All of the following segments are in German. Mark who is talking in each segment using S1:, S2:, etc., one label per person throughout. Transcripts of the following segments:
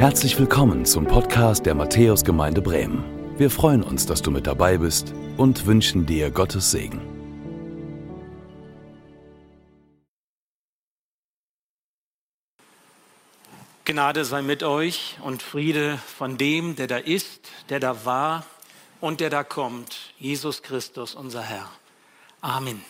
S1: Herzlich willkommen zum Podcast der Matthäusgemeinde Bremen. Wir freuen uns, dass du mit dabei bist und wünschen dir Gottes Segen.
S2: Gnade sei mit euch und Friede von dem, der da ist, der da war und der da kommt, Jesus Christus, unser Herr. Amen.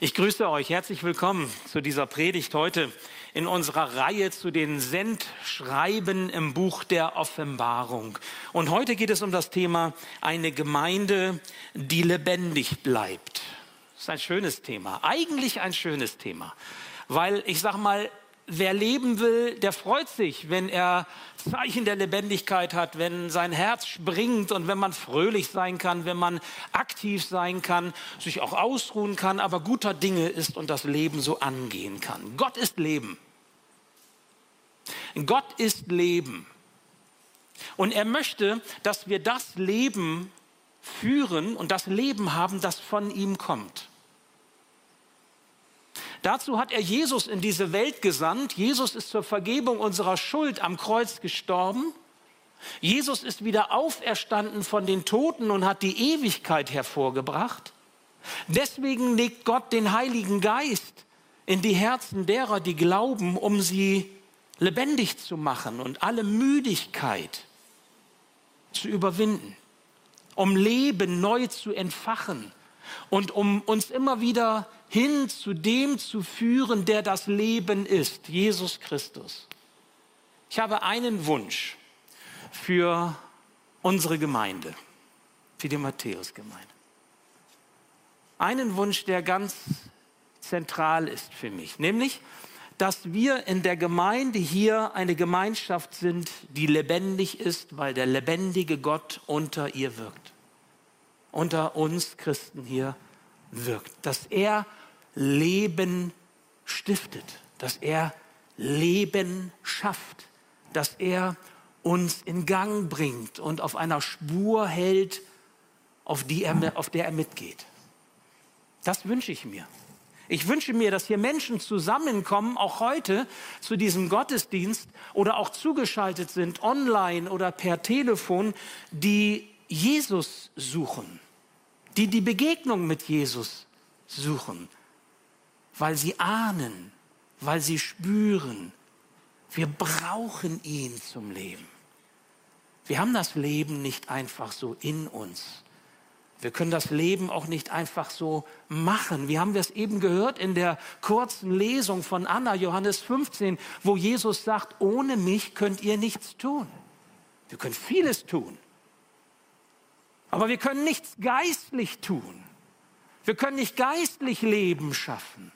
S2: Ich grüße euch, herzlich willkommen zu dieser Predigt heute in unserer Reihe zu den Sendschreiben im Buch der Offenbarung. Und heute geht es um das Thema eine Gemeinde, die lebendig bleibt. Das ist ein schönes Thema, eigentlich ein schönes Thema, weil ich sage mal, wer leben will, der freut sich, wenn er Zeichen der Lebendigkeit hat, wenn sein Herz springt und wenn man fröhlich sein kann, wenn man aktiv sein kann, sich auch ausruhen kann, aber guter Dinge ist und das Leben so angehen kann. Gott ist Leben. Gott ist Leben. Und er möchte, dass wir das Leben führen und das Leben haben, das von ihm kommt. Dazu hat er Jesus in diese Welt gesandt. Jesus ist zur Vergebung unserer Schuld am Kreuz gestorben. Jesus ist wieder auferstanden von den Toten und hat die Ewigkeit hervorgebracht. Deswegen legt Gott den Heiligen Geist in die Herzen derer, die glauben, um sie lebendig zu machen und alle Müdigkeit zu überwinden, um Leben neu zu entfachen und um uns immer wieder hin zu dem zu führen, der das Leben ist, Jesus Christus. Ich habe einen Wunsch für unsere Gemeinde, für die Matthäusgemeinde. Einen Wunsch, der ganz zentral ist für mich, nämlich, dass wir in der Gemeinde hier eine Gemeinschaft sind, die lebendig ist, weil der lebendige Gott unter ihr wirkt. Unter uns Christen hier wirkt. Dass er Leben stiftet, dass er Leben schafft, dass er uns in Gang bringt und auf einer Spur hält, auf, die er, auf der er mitgeht. Das wünsche ich mir. Ich wünsche mir, dass hier Menschen zusammenkommen, auch heute zu diesem Gottesdienst oder auch zugeschaltet sind, online oder per Telefon, die Jesus suchen, die die Begegnung mit Jesus suchen, weil sie ahnen, weil sie spüren, wir brauchen ihn zum Leben. Wir haben das Leben nicht einfach so in uns. Wir können das Leben auch nicht einfach so machen. Wie haben wir es eben gehört in der kurzen Lesung von Anna, Johannes 15, wo Jesus sagt, ohne mich könnt ihr nichts tun. Wir können vieles tun, aber wir können nichts geistlich tun. Wir können nicht geistlich Leben schaffen.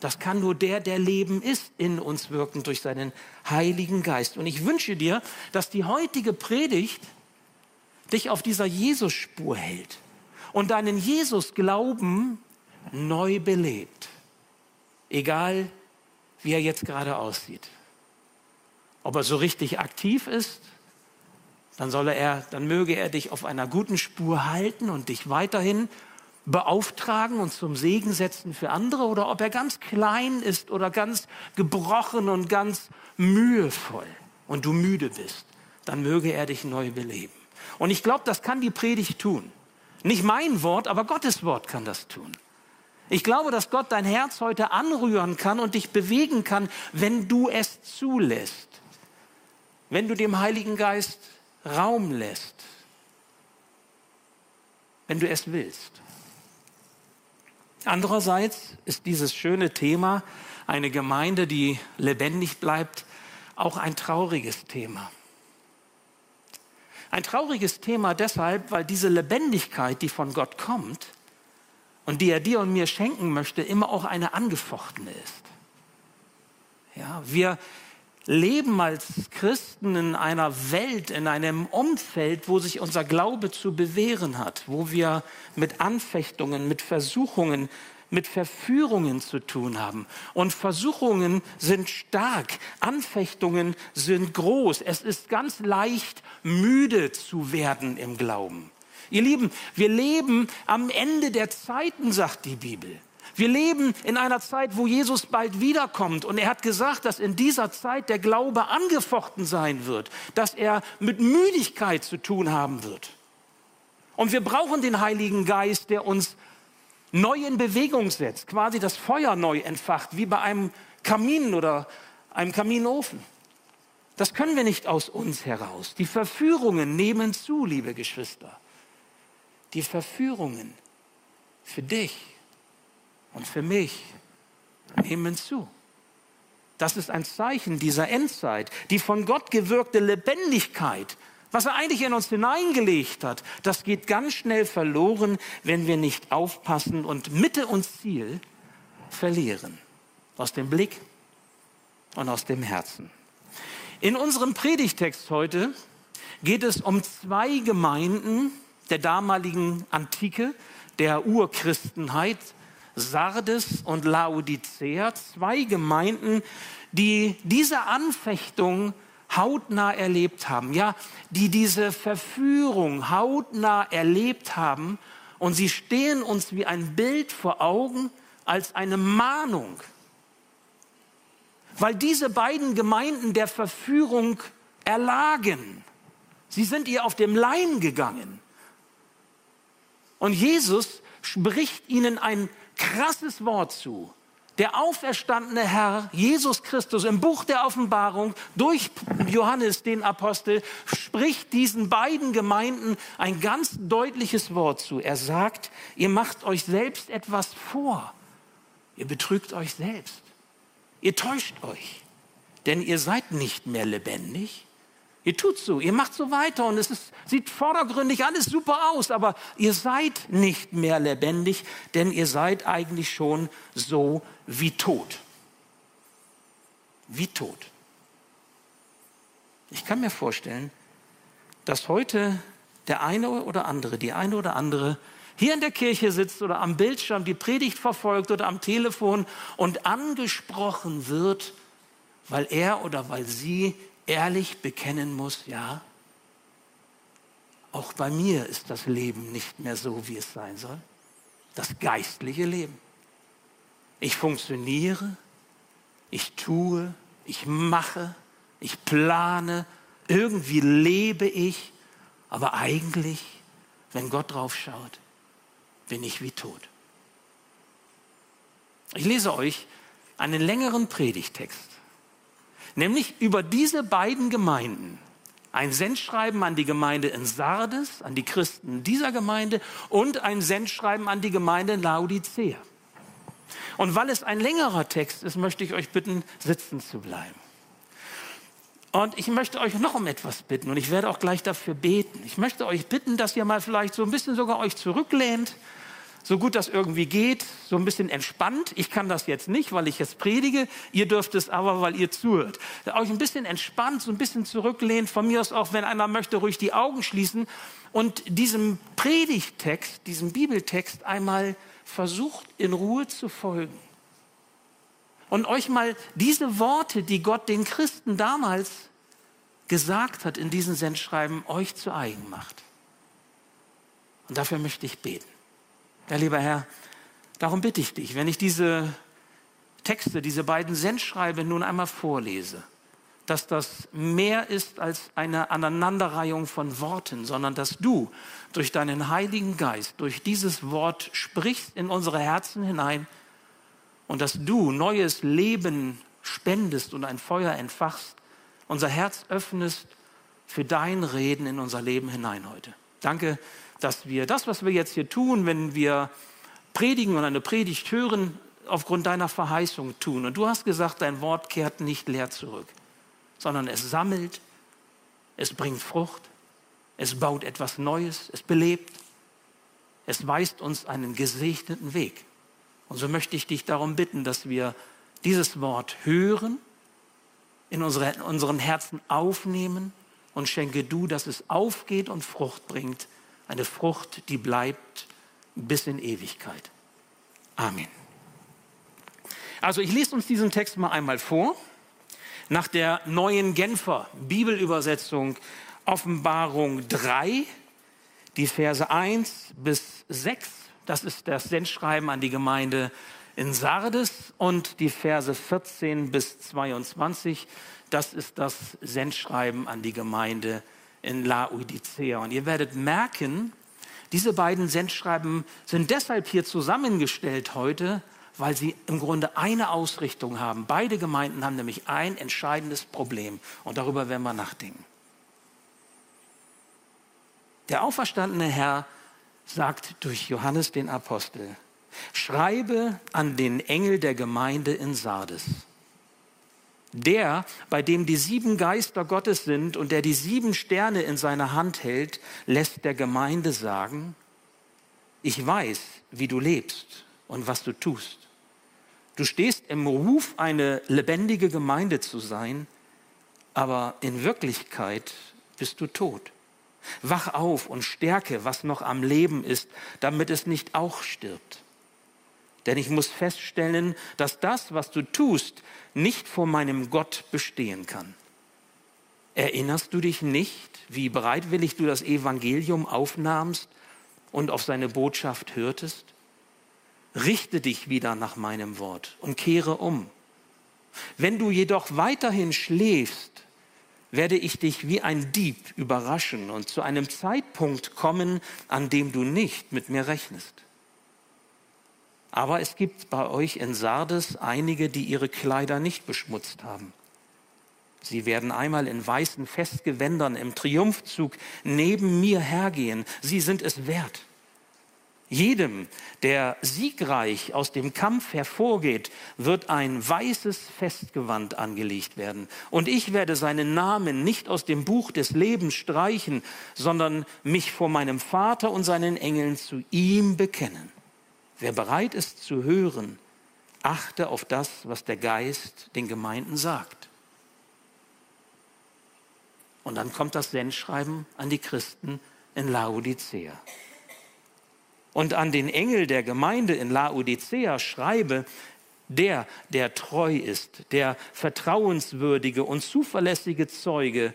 S2: Das kann nur der, der Leben ist, in uns wirken durch seinen Heiligen Geist. Und ich wünsche dir, dass die heutige Predigt dich auf dieser Jesus-Spur hält und deinen Jesus-Glauben neu belebt. Egal, wie er jetzt gerade aussieht. Ob er so richtig aktiv ist, dann, soll er, dann möge er dich auf einer guten Spur halten und dich weiterhin beauftragen und zum Segen setzen für andere oder ob er ganz klein ist oder ganz gebrochen und ganz mühevoll und du müde bist, dann möge er dich neu beleben. Und ich glaube, das kann die Predigt tun. Nicht mein Wort, aber Gottes Wort kann das tun. Ich glaube, dass Gott dein Herz heute anrühren kann und dich bewegen kann, wenn du es zulässt. Wenn du dem Heiligen Geist Raum lässt. Wenn du es willst. Andererseits ist dieses schöne Thema, eine Gemeinde, die lebendig bleibt, auch ein trauriges Thema. Ein trauriges Thema deshalb, weil diese Lebendigkeit, die von Gott kommt und die er dir und mir schenken möchte, immer auch eine angefochtene ist. Ja, wir leben als Christen in einer Welt, in einem Umfeld, wo sich unser Glaube zu bewähren hat, wo wir mit Anfechtungen, mit Versuchungen, mit Verführungen zu tun haben. Und Versuchungen sind stark, Anfechtungen sind groß. Es ist ganz leicht, müde zu werden im Glauben. Ihr Lieben, wir leben am Ende der Zeiten, sagt die Bibel. Wir leben in einer Zeit, wo Jesus bald wiederkommt. Und er hat gesagt, dass in dieser Zeit der Glaube angefochten sein wird, dass er mit Müdigkeit zu tun haben wird. Und wir brauchen den Heiligen Geist, der uns neu in Bewegung setzt, quasi das Feuer neu entfacht, wie bei einem Kamin oder einem Kaminofen. Das können wir nicht aus uns heraus. Die Verführungen nehmen zu, liebe Geschwister. Die Verführungen für dich und für mich nehmen zu. Das ist ein Zeichen dieser Endzeit, die von Gott gewirkte Lebendigkeit, was er eigentlich in uns hineingelegt hat, das geht ganz schnell verloren, wenn wir nicht aufpassen und Mitte und Ziel verlieren. Aus dem Blick und aus dem Herzen. In unserem Predigtext heute geht es um zwei Gemeinden der damaligen Antike, der Urchristenheit, Sardes und Laodicea, zwei Gemeinden, die diese Anfechtung hautnah erlebt haben, ja, die diese Verführung hautnah erlebt haben und sie stehen uns wie ein Bild vor Augen als eine Mahnung, weil diese beiden Gemeinden der Verführung erlagen. Sie sind ihr auf dem Leim gegangen. Und Jesus spricht ihnen ein krasses Wort zu. Der auferstandene Herr Jesus Christus im Buch der Offenbarung durch Johannes den Apostel spricht diesen beiden Gemeinden ein ganz deutliches Wort zu. Er sagt, ihr macht euch selbst etwas vor. Ihr betrügt euch selbst. Ihr täuscht euch, denn ihr seid nicht mehr lebendig. Ihr tut so, ihr macht so weiter und es ist, sieht vordergründig alles super aus, aber ihr seid nicht mehr lebendig, denn ihr seid eigentlich schon so wie tot. Wie tot. Ich kann mir vorstellen, dass heute der eine oder andere, die eine oder andere hier in der Kirche sitzt oder am Bildschirm die Predigt verfolgt oder am Telefon und angesprochen wird, weil er oder weil sie ehrlich bekennen muss, ja, auch bei mir ist das Leben nicht mehr so, wie es sein soll. Das geistliche Leben. Ich funktioniere, ich tue, ich mache, ich plane, irgendwie lebe ich, aber eigentlich, wenn Gott drauf schaut, bin ich wie tot. Ich lese euch einen längeren Predigtext, nämlich über diese beiden Gemeinden. Ein Sendschreiben an die Gemeinde in Sardes, an die Christen dieser Gemeinde und ein Sendschreiben an die Gemeinde in Laodicea. Und weil es ein längerer Text ist, möchte ich euch bitten, sitzen zu bleiben. Und ich möchte euch noch um etwas bitten und ich werde auch gleich dafür beten. Ich möchte euch bitten, dass ihr mal vielleicht so ein bisschen sogar euch zurücklehnt, so gut das irgendwie geht, so ein bisschen entspannt. Ich kann das jetzt nicht, weil ich jetzt predige. Ihr dürft es aber, weil ihr zuhört. Euch ein bisschen entspannt, so ein bisschen zurücklehnt. Von mir aus auch, wenn einer möchte, ruhig die Augen schließen und diesem Predigtext, diesem Bibeltext einmal versucht in Ruhe zu folgen. Und euch mal diese Worte, die Gott den Christen damals gesagt hat in diesen Sendschreiben, euch zu eigen macht. Und dafür möchte ich beten. Ja, lieber Herr, darum bitte ich dich, wenn ich diese Texte, diese beiden Sendschreiben nun einmal vorlese, dass das mehr ist als eine Aneinanderreihung von Worten, sondern dass du durch deinen Heiligen Geist, durch dieses Wort sprichst in unsere Herzen hinein und dass du neues Leben spendest und ein Feuer entfachst, unser Herz öffnest für dein Reden in unser Leben hinein heute. Danke, dass wir das, was wir jetzt hier tun, wenn wir predigen und eine Predigt hören, aufgrund deiner Verheißung tun. Und du hast gesagt, dein Wort kehrt nicht leer zurück sondern es sammelt, es bringt Frucht, es baut etwas Neues, es belebt, es weist uns einen gesegneten Weg. Und so möchte ich dich darum bitten, dass wir dieses Wort hören, in unsere, unseren Herzen aufnehmen und schenke du, dass es aufgeht und Frucht bringt, eine Frucht, die bleibt bis in Ewigkeit. Amen. Also ich lese uns diesen Text mal einmal vor nach der neuen Genfer Bibelübersetzung Offenbarung 3, die Verse 1 bis 6. Das ist das Sendschreiben an die Gemeinde in Sardes und die Verse 14 bis 22. Das ist das Sendschreiben an die Gemeinde in Laodicea. Und ihr werdet merken, diese beiden Sendschreiben sind deshalb hier zusammengestellt heute, weil sie im Grunde eine Ausrichtung haben. Beide Gemeinden haben nämlich ein entscheidendes Problem und darüber werden wir nachdenken. Der auferstandene Herr sagt durch Johannes den Apostel, schreibe an den Engel der Gemeinde in Sardes. Der, bei dem die sieben Geister Gottes sind und der die sieben Sterne in seiner Hand hält, lässt der Gemeinde sagen, ich weiß, wie du lebst und was du tust. Du stehst im Ruf, eine lebendige Gemeinde zu sein, aber in Wirklichkeit bist du tot. Wach auf und stärke, was noch am Leben ist, damit es nicht auch stirbt. Denn ich muss feststellen, dass das, was du tust, nicht vor meinem Gott bestehen kann. Erinnerst du dich nicht, wie bereitwillig du das Evangelium aufnahmst und auf seine Botschaft hörtest? Richte dich wieder nach meinem Wort und kehre um. Wenn du jedoch weiterhin schläfst, werde ich dich wie ein Dieb überraschen und zu einem Zeitpunkt kommen, an dem du nicht mit mir rechnest. Aber es gibt bei euch in Sardes einige, die ihre Kleider nicht beschmutzt haben. Sie werden einmal in weißen Festgewändern im Triumphzug neben mir hergehen. Sie sind es wert. Jedem, der siegreich aus dem Kampf hervorgeht, wird ein weißes Festgewand angelegt werden. Und ich werde seinen Namen nicht aus dem Buch des Lebens streichen, sondern mich vor meinem Vater und seinen Engeln zu ihm bekennen. Wer bereit ist zu hören, achte auf das, was der Geist den Gemeinden sagt. Und dann kommt das Sendschreiben an die Christen in Laodicea. Und an den Engel der Gemeinde in Laodicea schreibe, der, der treu ist, der vertrauenswürdige und zuverlässige Zeuge,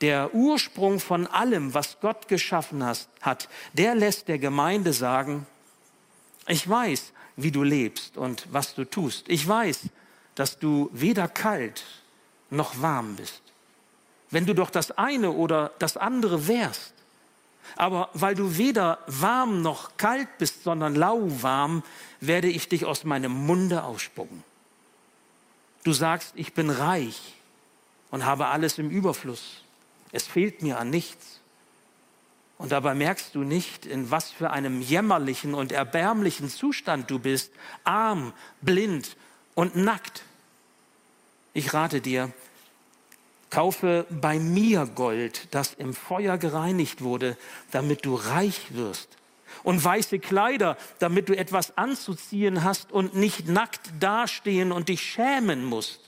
S2: der Ursprung von allem, was Gott geschaffen hat, der lässt der Gemeinde sagen, ich weiß, wie du lebst und was du tust. Ich weiß, dass du weder kalt noch warm bist. Wenn du doch das eine oder das andere wärst, aber weil du weder warm noch kalt bist, sondern lauwarm, werde ich dich aus meinem Munde ausspucken. Du sagst, ich bin reich und habe alles im Überfluss. Es fehlt mir an nichts. Und dabei merkst du nicht, in was für einem jämmerlichen und erbärmlichen Zustand du bist, arm, blind und nackt. Ich rate dir, kaufe bei mir Gold, das im Feuer gereinigt wurde, damit du reich wirst. Und weiße Kleider, damit du etwas anzuziehen hast und nicht nackt dastehen und dich schämen musst.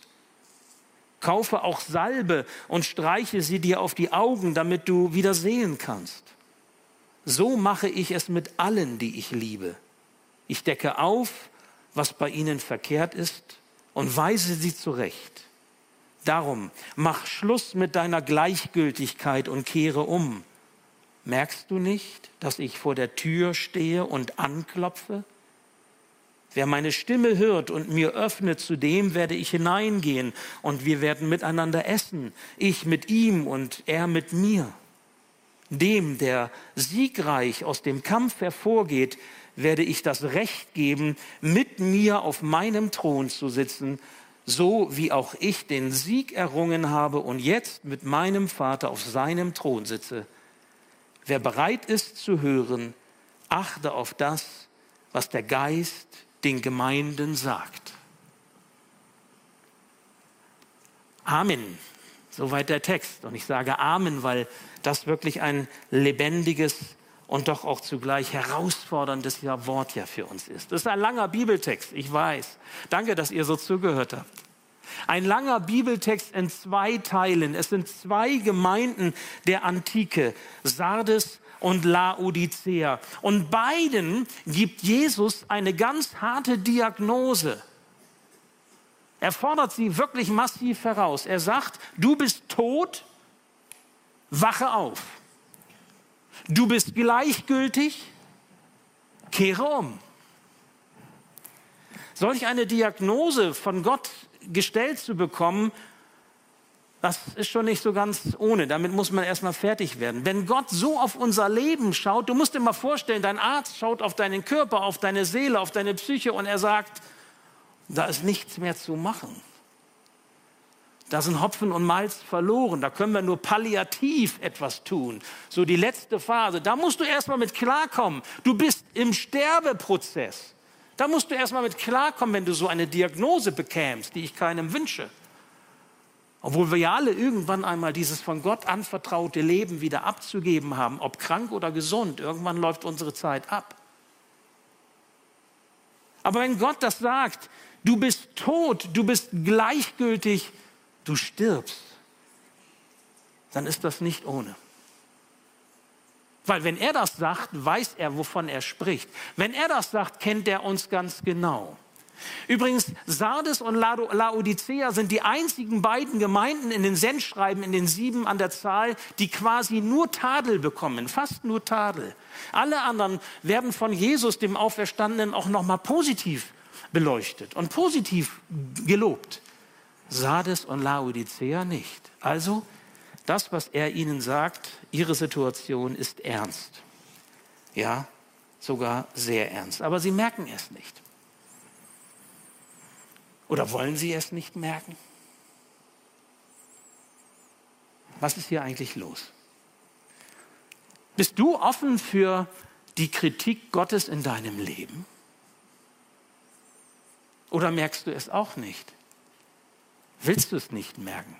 S2: Kaufe auch Salbe und streiche sie dir auf die Augen, damit du wieder sehen kannst. So mache ich es mit allen, die ich liebe. Ich decke auf, was bei ihnen verkehrt ist und weise sie zurecht. Darum mach Schluss mit deiner Gleichgültigkeit und kehre um. Merkst du nicht, dass ich vor der Tür stehe und anklopfe? Wer meine Stimme hört und mir öffnet, zu dem werde ich hineingehen und wir werden miteinander essen, ich mit ihm und er mit mir. Dem, der siegreich aus dem Kampf hervorgeht, werde ich das Recht geben, mit mir auf meinem Thron zu sitzen, so wie auch ich den Sieg errungen habe und jetzt mit meinem Vater auf seinem Thron sitze. Wer bereit ist zu hören, achte auf das, was der Geist den Gemeinden sagt. Amen. Soweit der Text. Und ich sage Amen, weil das wirklich ein lebendiges und doch auch zugleich herausforderndes Wort ja für uns ist. Das ist ein langer Bibeltext, ich weiß. Danke, dass ihr so zugehört habt. Ein langer Bibeltext in zwei Teilen. Es sind zwei Gemeinden der Antike, Sardes und Laodicea. Und beiden gibt Jesus eine ganz harte Diagnose. Er fordert sie wirklich massiv heraus. Er sagt, du bist tot wache auf. Du bist gleichgültig, kehre um. Solch eine Diagnose von Gott gestellt zu bekommen, das ist schon nicht so ganz ohne. Damit muss man erstmal fertig werden. Wenn Gott so auf unser Leben schaut, du musst dir mal vorstellen, dein Arzt schaut auf deinen Körper, auf deine Seele, auf deine Psyche und er sagt, da ist nichts mehr zu machen. Da sind Hopfen und Malz verloren. Da können wir nur palliativ etwas tun. So die letzte Phase. Da musst du erstmal mit klarkommen. Du bist im Sterbeprozess. Da musst du erstmal mit klarkommen, wenn du so eine Diagnose bekämst, die ich keinem wünsche. Obwohl wir ja alle irgendwann einmal dieses von Gott anvertraute Leben wieder abzugeben haben, ob krank oder gesund, irgendwann läuft unsere Zeit ab. Aber wenn Gott das sagt, du bist tot, du bist gleichgültig, du stirbst, dann ist das nicht ohne. Weil wenn er das sagt, weiß er, wovon er spricht. Wenn er das sagt, kennt er uns ganz genau. Übrigens, Sardes und Laodicea sind die einzigen beiden Gemeinden in den Sendschreiben, in den sieben an der Zahl, die quasi nur Tadel bekommen, fast nur Tadel. Alle anderen werden von Jesus, dem Auferstandenen, auch nochmal positiv beleuchtet und positiv gelobt. Sardes und Laodicea nicht. Also, das, was er ihnen sagt, ihre Situation ist ernst. Ja, sogar sehr ernst. Aber sie merken es nicht. Oder wollen Sie es nicht merken? Was ist hier eigentlich los? Bist du offen für die Kritik Gottes in deinem Leben? Oder merkst du es auch nicht? Willst du es nicht merken?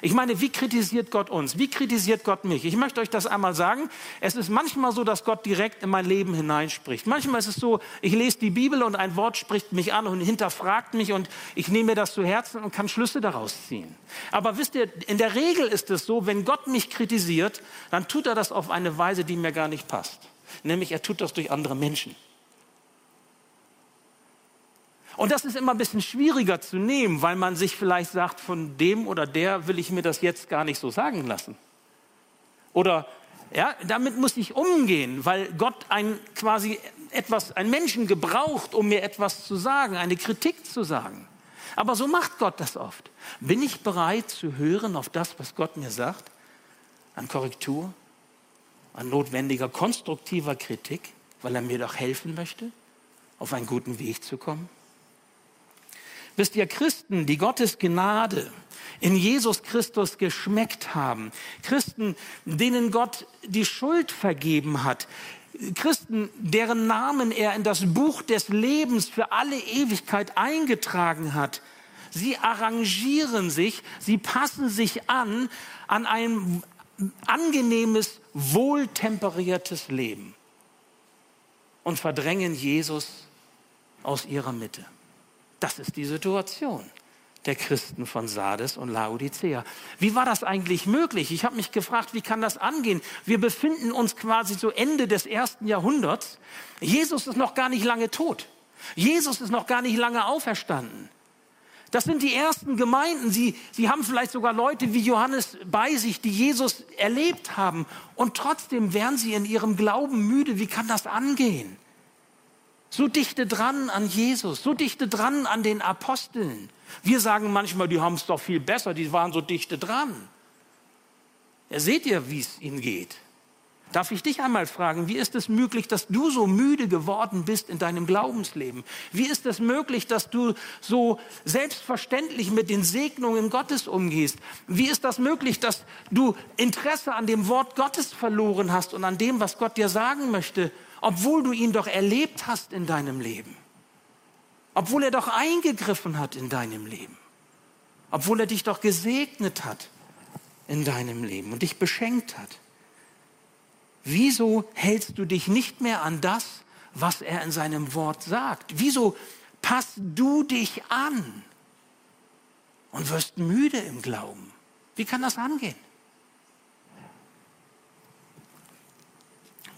S2: Ich meine, wie kritisiert Gott uns? Wie kritisiert Gott mich? Ich möchte euch das einmal sagen. Es ist manchmal so, dass Gott direkt in mein Leben hineinspricht. Manchmal ist es so, ich lese die Bibel und ein Wort spricht mich an und hinterfragt mich und ich nehme mir das zu Herzen und kann Schlüsse daraus ziehen. Aber wisst ihr, in der Regel ist es so, wenn Gott mich kritisiert, dann tut er das auf eine Weise, die mir gar nicht passt. Nämlich er tut das durch andere Menschen. Und das ist immer ein bisschen schwieriger zu nehmen, weil man sich vielleicht sagt, von dem oder der will ich mir das jetzt gar nicht so sagen lassen. Oder ja, damit muss ich umgehen, weil Gott ein quasi etwas, ein Menschen gebraucht, um mir etwas zu sagen, eine Kritik zu sagen. Aber so macht Gott das oft. Bin ich bereit zu hören auf das, was Gott mir sagt? An Korrektur, an notwendiger konstruktiver Kritik, weil er mir doch helfen möchte, auf einen guten Weg zu kommen? Wisst ihr, Christen, die Gottes Gnade in Jesus Christus geschmeckt haben, Christen, denen Gott die Schuld vergeben hat, Christen, deren Namen er in das Buch des Lebens für alle Ewigkeit eingetragen hat, sie arrangieren sich, sie passen sich an an ein angenehmes, wohltemperiertes Leben und verdrängen Jesus aus ihrer Mitte. Das ist die Situation der Christen von Sardes und Laodicea. Wie war das eigentlich möglich? Ich habe mich gefragt, wie kann das angehen? Wir befinden uns quasi so Ende des ersten Jahrhunderts. Jesus ist noch gar nicht lange tot. Jesus ist noch gar nicht lange auferstanden. Das sind die ersten Gemeinden. Sie, sie haben vielleicht sogar Leute wie Johannes bei sich, die Jesus erlebt haben. Und trotzdem wären sie in ihrem Glauben müde. Wie kann das angehen? So dichte dran an Jesus, so dichte dran an den Aposteln. Wir sagen manchmal, die haben es doch viel besser, die waren so dichte dran. Ja, seht ihr, wie es ihnen geht? Darf ich dich einmal fragen, wie ist es möglich, dass du so müde geworden bist in deinem Glaubensleben? Wie ist es möglich, dass du so selbstverständlich mit den Segnungen Gottes umgehst? Wie ist das möglich, dass du Interesse an dem Wort Gottes verloren hast und an dem, was Gott dir sagen möchte obwohl du ihn doch erlebt hast in deinem Leben, obwohl er doch eingegriffen hat in deinem Leben, obwohl er dich doch gesegnet hat in deinem Leben und dich beschenkt hat. Wieso hältst du dich nicht mehr an das, was er in seinem Wort sagt? Wieso passt du dich an und wirst müde im Glauben? Wie kann das angehen?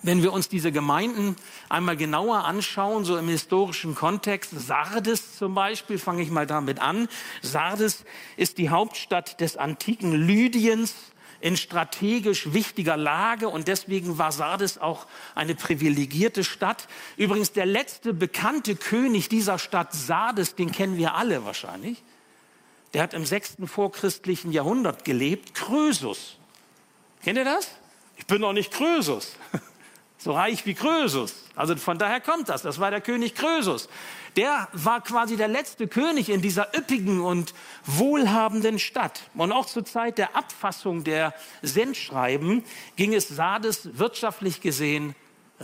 S2: Wenn wir uns diese Gemeinden einmal genauer anschauen, so im historischen Kontext, Sardes zum Beispiel, fange ich mal damit an. Sardes ist die Hauptstadt des antiken Lydiens. in strategisch wichtiger Lage und deswegen war Sardes auch eine privilegierte Stadt. Übrigens der letzte bekannte König dieser Stadt Sardes, den kennen wir alle wahrscheinlich. Der hat im sechsten vorchristlichen Jahrhundert gelebt, Krösus. Kennt ihr das? Ich bin doch nicht Krösus. So reich wie Krösus. Also von daher kommt das. Das war der König Krösus. Der war quasi der letzte König in dieser üppigen und wohlhabenden Stadt. Und auch zur Zeit der Abfassung der Sendschreiben ging es Sardes wirtschaftlich gesehen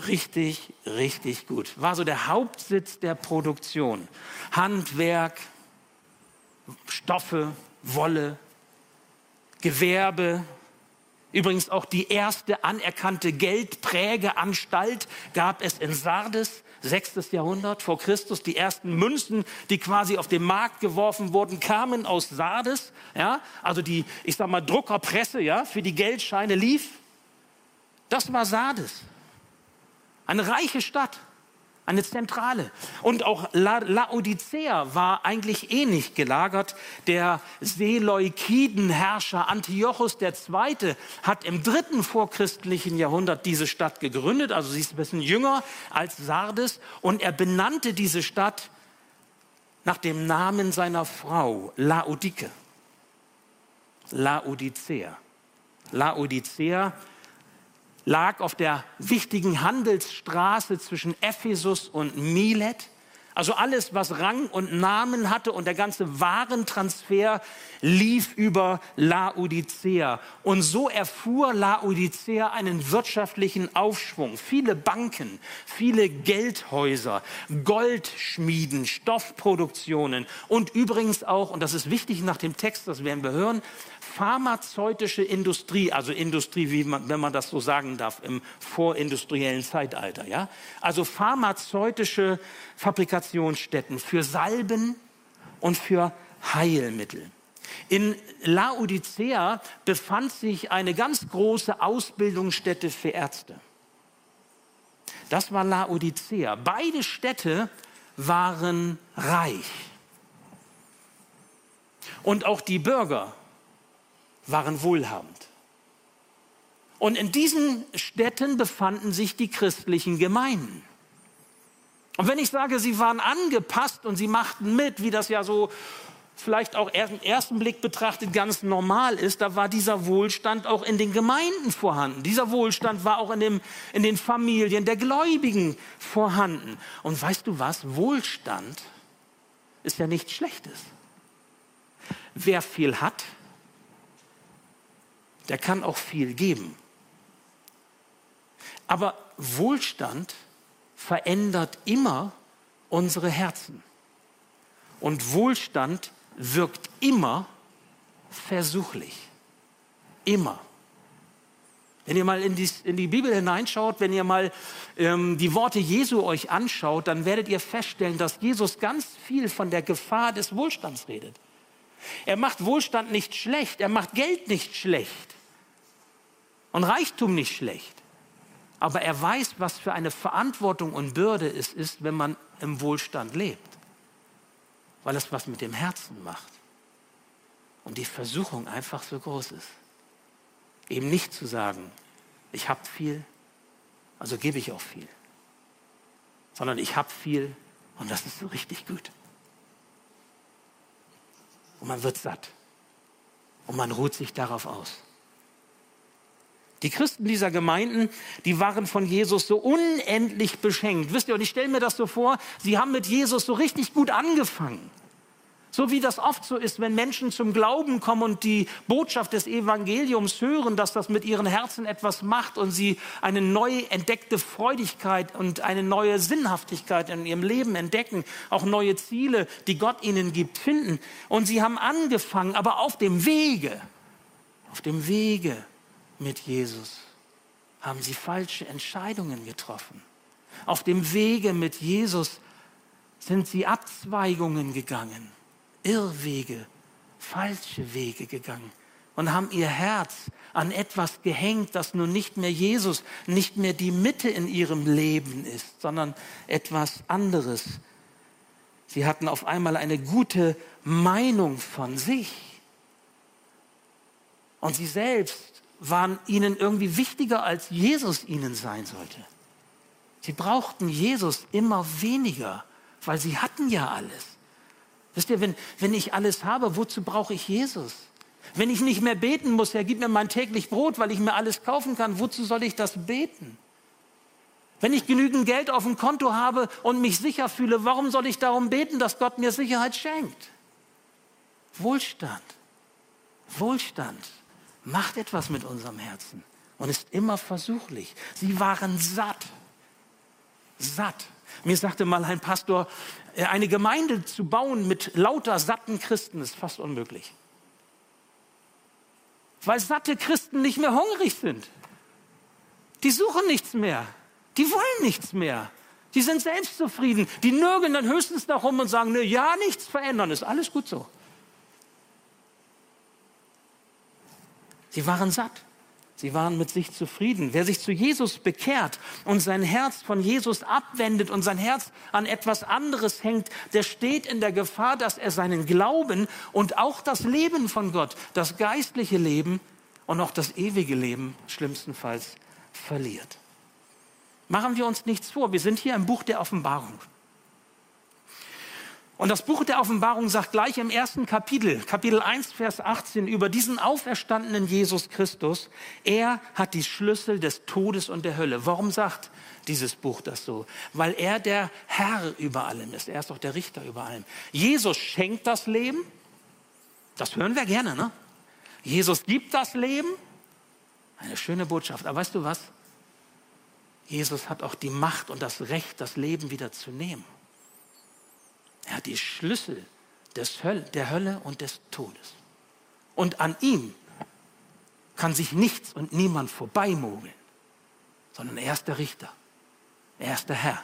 S2: richtig, richtig gut. War so der Hauptsitz der Produktion. Handwerk, Stoffe, Wolle, Gewerbe, Übrigens auch die erste anerkannte Geldprägeanstalt gab es in Sardes, 6. Jahrhundert vor Christus. Die ersten Münzen, die quasi auf den Markt geworfen wurden, kamen aus Sardes. Ja, also die, ich sag mal, Druckerpresse, ja, für die Geldscheine lief. Das war Sardes. Eine reiche Stadt eine Zentrale. Und auch La Laodicea war eigentlich ähnlich gelagert. Der Seleukidenherrscher Antiochus II. hat im dritten vorchristlichen Jahrhundert diese Stadt gegründet. Also sie ist ein bisschen jünger als Sardes. Und er benannte diese Stadt nach dem Namen seiner Frau, Laodike. Laodicea. Laodicea lag auf der wichtigen Handelsstraße zwischen Ephesus und Milet. Also alles, was Rang und Namen hatte und der ganze Warentransfer lief über Laodicea. Und so erfuhr Laodicea einen wirtschaftlichen Aufschwung. Viele Banken, viele Geldhäuser, Goldschmieden, Stoffproduktionen und übrigens auch, und das ist wichtig nach dem Text, das werden wir hören, pharmazeutische Industrie, also Industrie, wie man, wenn man das so sagen darf, im vorindustriellen Zeitalter. Ja? Also pharmazeutische Fabrikationsstätten für Salben und für Heilmittel. In Laodicea befand sich eine ganz große Ausbildungsstätte für Ärzte. Das war Laodicea. Beide Städte waren reich. Und auch die Bürger waren wohlhabend. Und in diesen Städten befanden sich die christlichen Gemeinden. Und wenn ich sage, sie waren angepasst und sie machten mit, wie das ja so vielleicht auch im ersten Blick betrachtet ganz normal ist, da war dieser Wohlstand auch in den Gemeinden vorhanden. Dieser Wohlstand war auch in, dem, in den Familien der Gläubigen vorhanden. Und weißt du was? Wohlstand ist ja nichts Schlechtes. Wer viel hat, der kann auch viel geben. Aber Wohlstand verändert immer unsere Herzen. Und Wohlstand wirkt immer versuchlich. Immer. Wenn ihr mal in die, in die Bibel hineinschaut, wenn ihr mal ähm, die Worte Jesu euch anschaut, dann werdet ihr feststellen, dass Jesus ganz viel von der Gefahr des Wohlstands redet. Er macht Wohlstand nicht schlecht, er macht Geld nicht schlecht und Reichtum nicht schlecht. Aber er weiß, was für eine Verantwortung und Bürde es ist, wenn man im Wohlstand lebt. Weil es was mit dem Herzen macht. Und die Versuchung einfach so groß ist. Eben nicht zu sagen, ich habe viel, also gebe ich auch viel. Sondern ich habe viel und das ist so richtig gut. Und man wird satt. Und man ruht sich darauf aus. Die Christen dieser Gemeinden, die waren von Jesus so unendlich beschenkt. Wisst ihr, und ich stelle mir das so vor, sie haben mit Jesus so richtig gut angefangen. So wie das oft so ist, wenn Menschen zum Glauben kommen und die Botschaft des Evangeliums hören, dass das mit ihren Herzen etwas macht und sie eine neu entdeckte Freudigkeit und eine neue Sinnhaftigkeit in ihrem Leben entdecken, auch neue Ziele, die Gott ihnen gibt, finden. Und sie haben angefangen, aber auf dem Wege, auf dem Wege mit Jesus haben sie falsche Entscheidungen getroffen. Auf dem Wege mit Jesus sind sie Abzweigungen gegangen, Irrwege, falsche Wege gegangen und haben ihr Herz an etwas gehängt, das nun nicht mehr Jesus, nicht mehr die Mitte in ihrem Leben ist, sondern etwas anderes. Sie hatten auf einmal eine gute Meinung von sich. Und sie selbst waren ihnen irgendwie wichtiger, als Jesus ihnen sein sollte. Sie brauchten Jesus immer weniger, weil sie hatten ja alles. Wisst ihr, wenn, wenn ich alles habe, wozu brauche ich Jesus? Wenn ich nicht mehr beten muss, Herr, gib mir mein täglich Brot, weil ich mir alles kaufen kann, wozu soll ich das beten? Wenn ich genügend Geld auf dem Konto habe und mich sicher fühle, warum soll ich darum beten, dass Gott mir Sicherheit schenkt? Wohlstand, Wohlstand macht etwas mit unserem Herzen und ist immer versuchlich. Sie waren satt, satt. Mir sagte mal ein Pastor, äh, eine Gemeinde zu bauen mit lauter satten Christen ist fast unmöglich. Weil satte Christen nicht mehr hungrig sind. Die suchen nichts mehr. Die wollen nichts mehr. Die sind selbstzufrieden. Die nörgeln dann höchstens noch rum und sagen, ne, ja, nichts verändern, ist alles gut so. Sie waren satt. Sie waren mit sich zufrieden. Wer sich zu Jesus bekehrt und sein Herz von Jesus abwendet und sein Herz an etwas anderes hängt, der steht in der Gefahr, dass er seinen Glauben und auch das Leben von Gott, das geistliche Leben und auch das ewige Leben schlimmstenfalls verliert. Machen wir uns nichts vor, wir sind hier im Buch der Offenbarung. Und das Buch der Offenbarung sagt gleich im ersten Kapitel, Kapitel 1, Vers 18, über diesen auferstandenen Jesus Christus, er hat die Schlüssel des Todes und der Hölle. Warum sagt dieses Buch das so? Weil er der Herr über allem ist. Er ist auch der Richter über allem. Jesus schenkt das Leben. Das hören wir gerne, ne? Jesus gibt das Leben. Eine schöne Botschaft. Aber weißt du was? Jesus hat auch die Macht und das Recht, das Leben wieder zu nehmen. Er hat die Schlüssel des Höll, der Hölle und des Todes. Und an ihm kann sich nichts und niemand vorbeimogeln, sondern er ist der Richter. Er ist der Herr.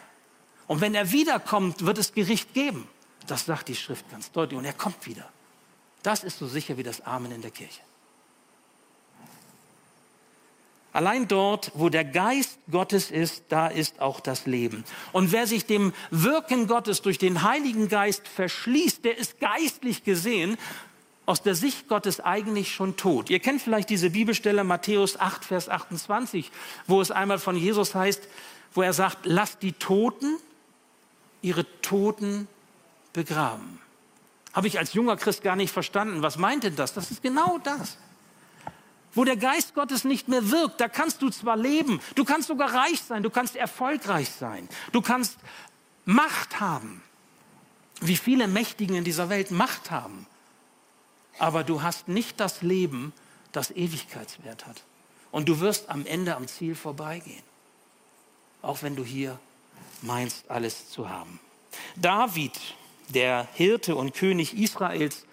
S2: Und wenn er wiederkommt, wird es Gericht geben. Das sagt die Schrift ganz deutlich. Und er kommt wieder. Das ist so sicher wie das Amen in der Kirche. Allein dort, wo der Geist Gottes ist, da ist auch das Leben. Und wer sich dem Wirken Gottes durch den Heiligen Geist verschließt, der ist geistlich gesehen aus der Sicht Gottes eigentlich schon tot. Ihr kennt vielleicht diese Bibelstelle Matthäus 8, Vers 28, wo es einmal von Jesus heißt, wo er sagt, lasst die Toten ihre Toten begraben. Habe ich als junger Christ gar nicht verstanden. Was meint denn das? Das ist genau das. Wo der Geist Gottes nicht mehr wirkt, da kannst du zwar leben, du kannst sogar reich sein, du kannst erfolgreich sein, du kannst Macht haben, wie viele Mächtigen in dieser Welt Macht haben, aber du hast nicht das Leben, das Ewigkeitswert hat. Und du wirst am Ende am Ziel vorbeigehen, auch wenn du hier meinst, alles zu haben. David, der Hirte und König Israels,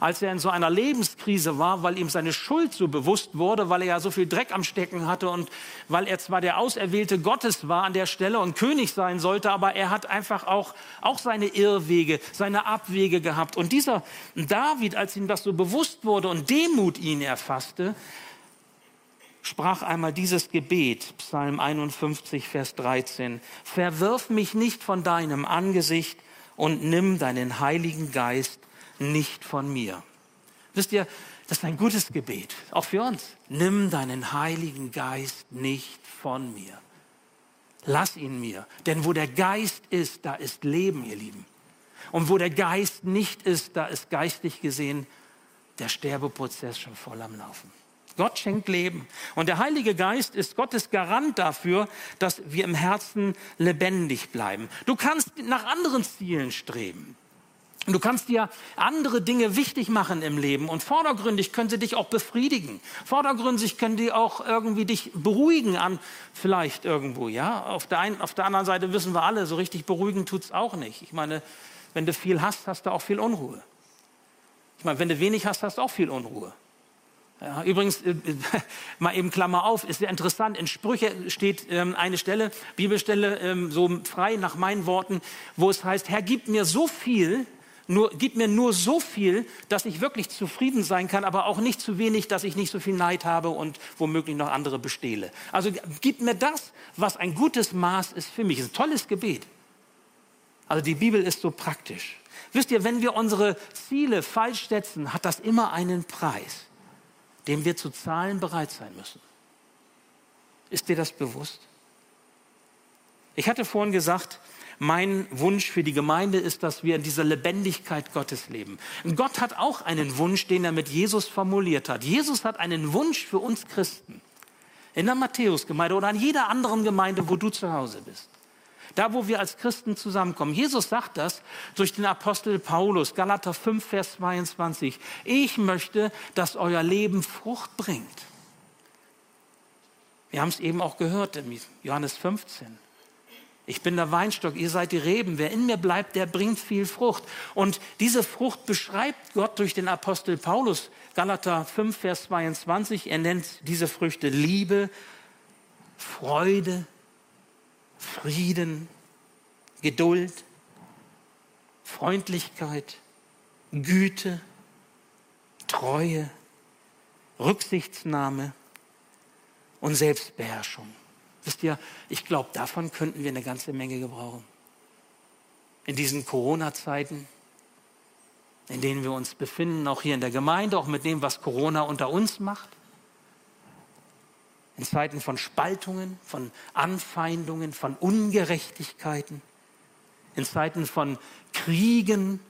S2: als er in so einer Lebenskrise war, weil ihm seine Schuld so bewusst wurde, weil er ja so viel Dreck am Stecken hatte und weil er zwar der Auserwählte Gottes war an der Stelle und König sein sollte, aber er hat einfach auch, auch seine Irrwege, seine Abwege gehabt. Und dieser David, als ihm das so bewusst wurde und Demut ihn erfasste, sprach einmal dieses Gebet, Psalm 51, Vers 13, Verwirf mich nicht von deinem Angesicht und nimm deinen Heiligen Geist nicht von mir. Wisst ihr, das ist ein gutes Gebet, auch für uns. Nimm deinen Heiligen Geist nicht von mir. Lass ihn mir. Denn wo der Geist ist, da ist Leben, ihr Lieben. Und wo der Geist nicht ist, da ist geistig gesehen der Sterbeprozess schon voll am Laufen. Gott schenkt Leben. Und der Heilige Geist ist Gottes Garant dafür, dass wir im Herzen lebendig bleiben. Du kannst nach anderen Zielen streben. Du kannst dir andere Dinge wichtig machen im Leben und vordergründig können sie dich auch befriedigen. Vordergründig können die auch irgendwie dich beruhigen an vielleicht irgendwo, ja. Auf der, einen, auf der anderen Seite wissen wir alle, so richtig beruhigen tut's auch nicht. Ich meine, wenn du viel hast, hast du auch viel Unruhe. Ich meine, wenn du wenig hast, hast du auch viel Unruhe. Ja, übrigens, äh, mal eben Klammer auf, ist sehr interessant. In Sprüche steht ähm, eine Stelle, Bibelstelle, ähm, so frei nach meinen Worten, wo es heißt, Herr, gib mir so viel, nur, gib mir nur so viel, dass ich wirklich zufrieden sein kann, aber auch nicht zu wenig, dass ich nicht so viel Neid habe und womöglich noch andere bestehle. Also gib mir das, was ein gutes Maß ist für mich. Das ist ein tolles Gebet. Also die Bibel ist so praktisch. Wisst ihr, wenn wir unsere Ziele falsch setzen, hat das immer einen Preis. dem wir zu zahlen bereit sein müssen. Ist dir das bewusst? Ich hatte vorhin gesagt, mein Wunsch für die Gemeinde ist, dass wir in dieser Lebendigkeit Gottes leben. Gott hat auch einen Wunsch, den er mit Jesus formuliert hat. Jesus hat einen Wunsch für uns Christen. In der Matthäusgemeinde oder an jeder anderen Gemeinde, wo du zu Hause bist. Da, wo wir als Christen zusammenkommen. Jesus sagt das durch den Apostel Paulus, Galater 5, Vers 22. Ich möchte, dass euer Leben Frucht bringt. Wir haben es eben auch gehört in Johannes 15. Ich bin der Weinstock, ihr seid die Reben. Wer in mir bleibt, der bringt viel Frucht. Und diese Frucht beschreibt Gott durch den Apostel Paulus. Galater 5, Vers 22. Er nennt diese Früchte Liebe, Freude, Frieden, Geduld, Freundlichkeit, Güte, Treue, Rücksichtsnahme und Selbstbeherrschung. Wisst ihr, ich glaube, davon könnten wir eine ganze Menge gebrauchen. In diesen Corona-Zeiten, in denen wir uns befinden, auch hier in der Gemeinde, auch mit dem, was Corona unter uns macht. In Zeiten von Spaltungen, von Anfeindungen, von Ungerechtigkeiten, in Zeiten von Kriegen,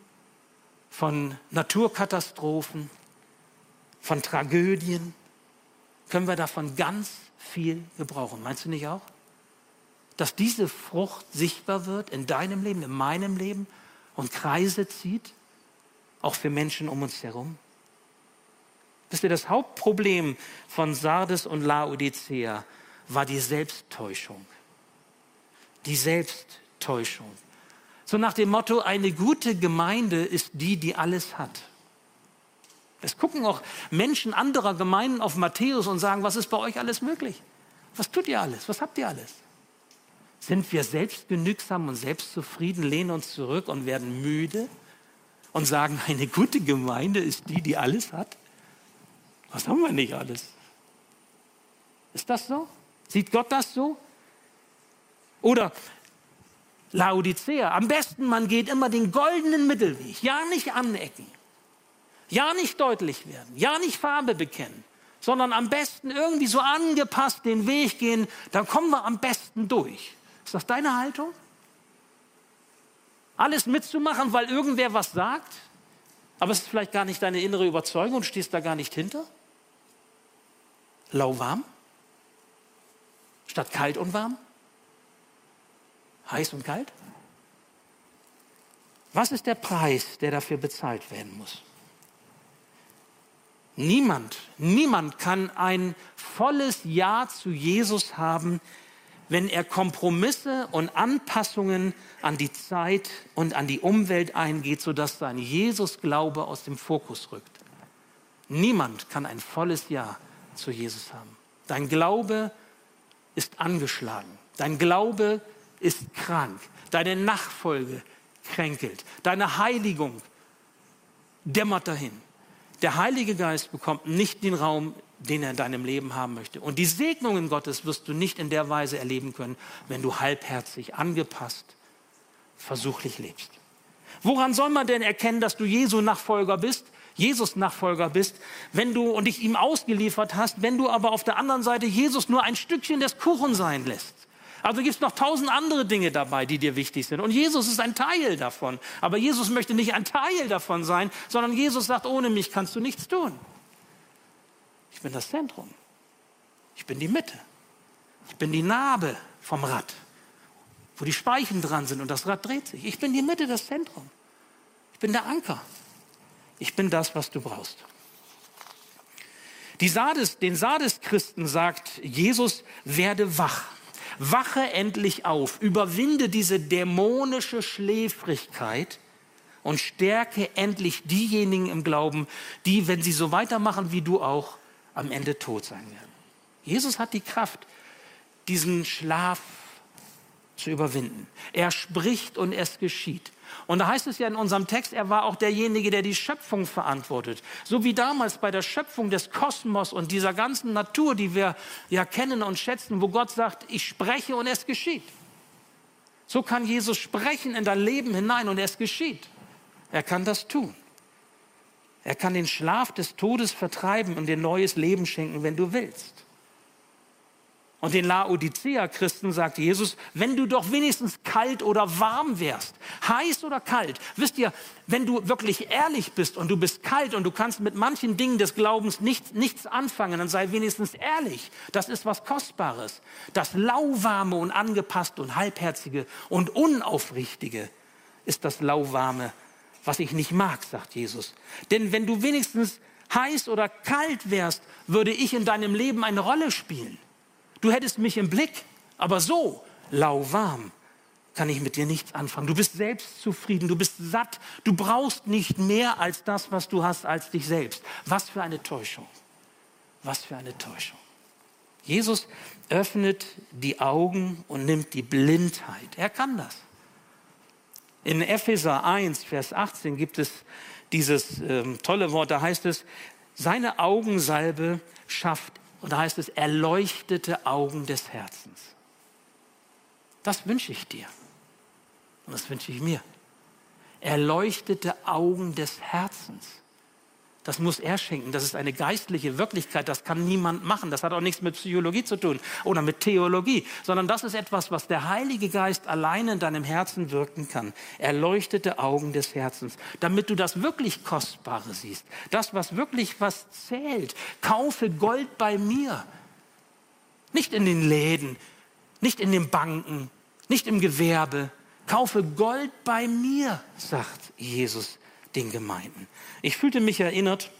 S2: von Naturkatastrophen, von Tragödien, können wir davon ganz viel gebrauchen. Meinst du nicht auch? Dass diese Frucht sichtbar wird in deinem Leben, in meinem Leben und Kreise zieht, auch für Menschen um uns herum? Wisst ihr, das Hauptproblem von Sardes und Laodicea war die Selbsttäuschung. Die Selbsttäuschung. So nach dem Motto, eine gute Gemeinde ist die, die alles hat. Es gucken auch Menschen anderer Gemeinden auf Matthäus und sagen, was ist bei euch alles möglich? Was tut ihr alles? Was habt ihr alles? Sind wir selbstgenügsam und selbstzufrieden, lehnen uns zurück und werden müde und sagen, eine gute Gemeinde ist die, die alles hat? Was haben wir nicht alles? Ist das so? Sieht Gott das so? Oder Laodicea, am besten man geht immer den goldenen Mittelweg, ja nicht anecken. Ja, nicht deutlich werden, ja, nicht Farbe bekennen, sondern am besten irgendwie so angepasst den Weg gehen, dann kommen wir am besten durch. Ist das deine Haltung? Alles mitzumachen, weil irgendwer was sagt, aber es ist vielleicht gar nicht deine innere Überzeugung und stehst da gar nicht hinter? Lauwarm? Statt kalt und warm? Heiß und kalt? Was ist der Preis, der dafür bezahlt werden muss? Niemand, niemand kann ein volles Ja zu Jesus haben, wenn er Kompromisse und Anpassungen an die Zeit und an die Umwelt eingeht, sodass sein Jesus-Glaube aus dem Fokus rückt. Niemand kann ein volles Ja zu Jesus haben. Dein Glaube ist angeschlagen. Dein Glaube ist krank. Deine Nachfolge kränkelt. Deine Heiligung dämmert dahin. Der Heilige Geist bekommt nicht den Raum, den er in deinem Leben haben möchte. Und die Segnungen Gottes wirst du nicht in der Weise erleben können, wenn du halbherzig, angepasst, versuchlich lebst. Woran soll man denn erkennen, dass du Jesu Nachfolger bist? Jesus Nachfolger bist, wenn du und dich ihm ausgeliefert hast, wenn du aber auf der anderen Seite Jesus nur ein Stückchen des Kuchen sein lässt. Also gibt es noch tausend andere Dinge dabei, die dir wichtig sind. Und Jesus ist ein Teil davon. Aber Jesus möchte nicht ein Teil davon sein, sondern Jesus sagt, ohne mich kannst du nichts tun. Ich bin das Zentrum. Ich bin die Mitte. Ich bin die Narbe vom Rad, wo die Speichen dran sind und das Rad dreht sich. Ich bin die Mitte, das Zentrum. Ich bin der Anker. Ich bin das, was du brauchst. Die Sardes, den Sardes-Christen sagt Jesus, werde wach. Wache endlich auf, überwinde diese dämonische Schläfrigkeit und stärke endlich diejenigen im Glauben, die, wenn sie so weitermachen wie du auch, am Ende tot sein werden. Jesus hat die Kraft, diesen Schlaf zu überwinden. Er spricht und es geschieht. Und da heißt es ja in unserem Text, er war auch derjenige, der die Schöpfung verantwortet. So wie damals bei der Schöpfung des Kosmos und dieser ganzen Natur, die wir ja kennen und schätzen, wo Gott sagt, ich spreche und es geschieht. So kann Jesus sprechen in dein Leben hinein und es geschieht. Er kann das tun. Er kann den Schlaf des Todes vertreiben und dir neues Leben schenken, wenn du willst. Und den Laodicea-Christen sagt Jesus, wenn du doch wenigstens kalt oder warm wärst, heiß oder kalt. Wisst ihr, wenn du wirklich ehrlich bist und du bist kalt und du kannst mit manchen Dingen des Glaubens nicht, nichts anfangen, dann sei wenigstens ehrlich. Das ist was Kostbares. Das lauwarme und angepasste und halbherzige und unaufrichtige ist das lauwarme, was ich nicht mag, sagt Jesus. Denn wenn du wenigstens heiß oder kalt wärst, würde ich in deinem Leben eine Rolle spielen. Du hättest mich im Blick, aber so lauwarm kann ich mit dir nichts anfangen. Du bist selbstzufrieden, du bist satt, du brauchst nicht mehr als das, was du hast, als dich selbst. Was für eine Täuschung. Was für eine Täuschung. Jesus öffnet die Augen und nimmt die Blindheit. Er kann das. In Epheser 1, Vers 18 gibt es dieses ähm, tolle Wort, da heißt es, seine Augensalbe schafft und da heißt es, erleuchtete Augen des Herzens. Das wünsche ich dir. Und das wünsche ich mir. Erleuchtete Augen des Herzens. Das muss er schenken. Das ist eine geistliche Wirklichkeit. Das kann niemand machen. Das hat auch nichts mit Psychologie zu tun oder mit Theologie, sondern das ist etwas, was der Heilige Geist alleine in deinem Herzen wirken kann. Erleuchtete Augen des Herzens, damit du das wirklich Kostbare siehst. Das, was wirklich was zählt. Kaufe Gold bei mir. Nicht in den Läden, nicht in den Banken, nicht im Gewerbe. Kaufe Gold bei mir, sagt Jesus den Gemeinden. Ich fühlte mich erinnert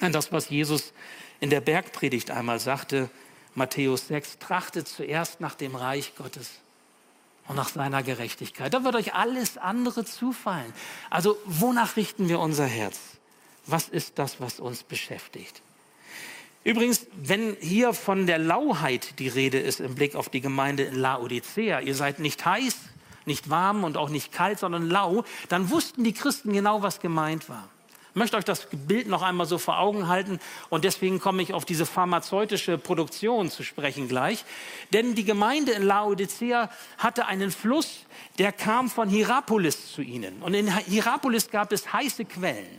S2: an das, was Jesus in der Bergpredigt einmal sagte, Matthäus 6, trachtet zuerst nach dem Reich Gottes und nach seiner Gerechtigkeit. Da wird euch alles andere zufallen. Also wonach richten wir unser Herz? Was ist das, was uns beschäftigt? Übrigens, wenn hier von der Lauheit die Rede ist im Blick auf die Gemeinde in Laodicea, ihr seid nicht heiß, nicht warm und auch nicht kalt, sondern lau, dann wussten die Christen genau, was gemeint war. Ich möchte euch das Bild noch einmal so vor Augen halten und deswegen komme ich auf diese pharmazeutische Produktion zu sprechen gleich. Denn die Gemeinde in Laodicea hatte einen Fluss, der kam von Hierapolis zu ihnen. Und in Hierapolis gab es heiße Quellen.